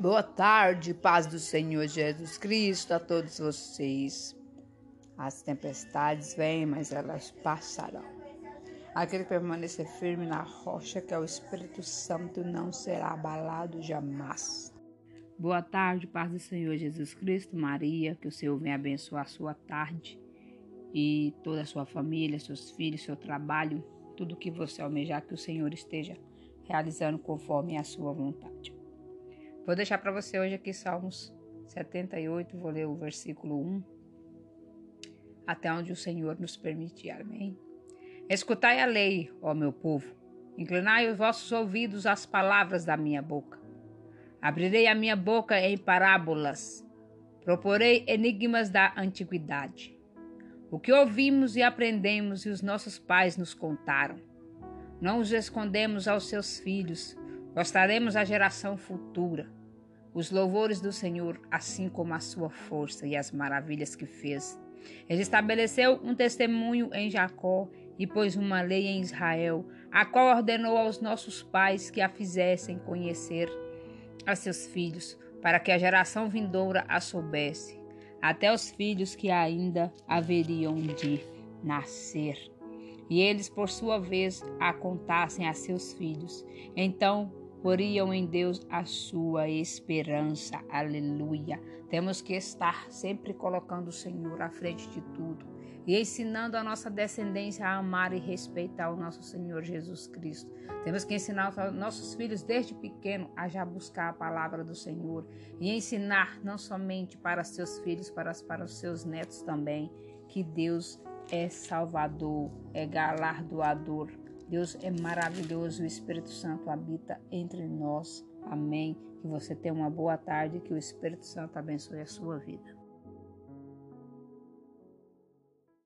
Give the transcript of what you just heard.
Boa tarde, paz do Senhor Jesus Cristo a todos vocês. As tempestades vêm, mas elas passarão. Aquele que permanecer firme na rocha, que é o Espírito Santo, não será abalado jamais. Boa tarde, paz do Senhor Jesus Cristo, Maria, que o Senhor venha abençoar a sua tarde e toda a sua família, seus filhos, seu trabalho, tudo que você almejar, que o Senhor esteja realizando conforme a sua vontade. Vou deixar para você hoje aqui Salmos 78, vou ler o versículo 1, até onde o Senhor nos permitir. Amém. Escutai a lei, ó meu povo, inclinai os vossos ouvidos às palavras da minha boca. Abrirei a minha boca em parábolas, proporei enigmas da antiguidade. O que ouvimos e aprendemos e os nossos pais nos contaram. Não os escondemos aos seus filhos, mostraremos à geração futura os louvores do Senhor, assim como a sua força e as maravilhas que fez. Ele estabeleceu um testemunho em Jacó e pôs uma lei em Israel, a qual ordenou aos nossos pais que a fizessem conhecer a seus filhos, para que a geração vindoura a soubesse, até os filhos que ainda haveriam de nascer. E eles, por sua vez, a contassem a seus filhos. Então poriam em Deus a sua esperança. Aleluia. Temos que estar sempre colocando o Senhor à frente de tudo e ensinando a nossa descendência a amar e respeitar o nosso Senhor Jesus Cristo. Temos que ensinar nossos filhos desde pequeno a já buscar a palavra do Senhor e ensinar não somente para seus filhos, para, para os seus netos também, que Deus é Salvador, é galardoador Deus é maravilhoso, o Espírito Santo habita entre nós. Amém. Que você tenha uma boa tarde, que o Espírito Santo abençoe a sua vida.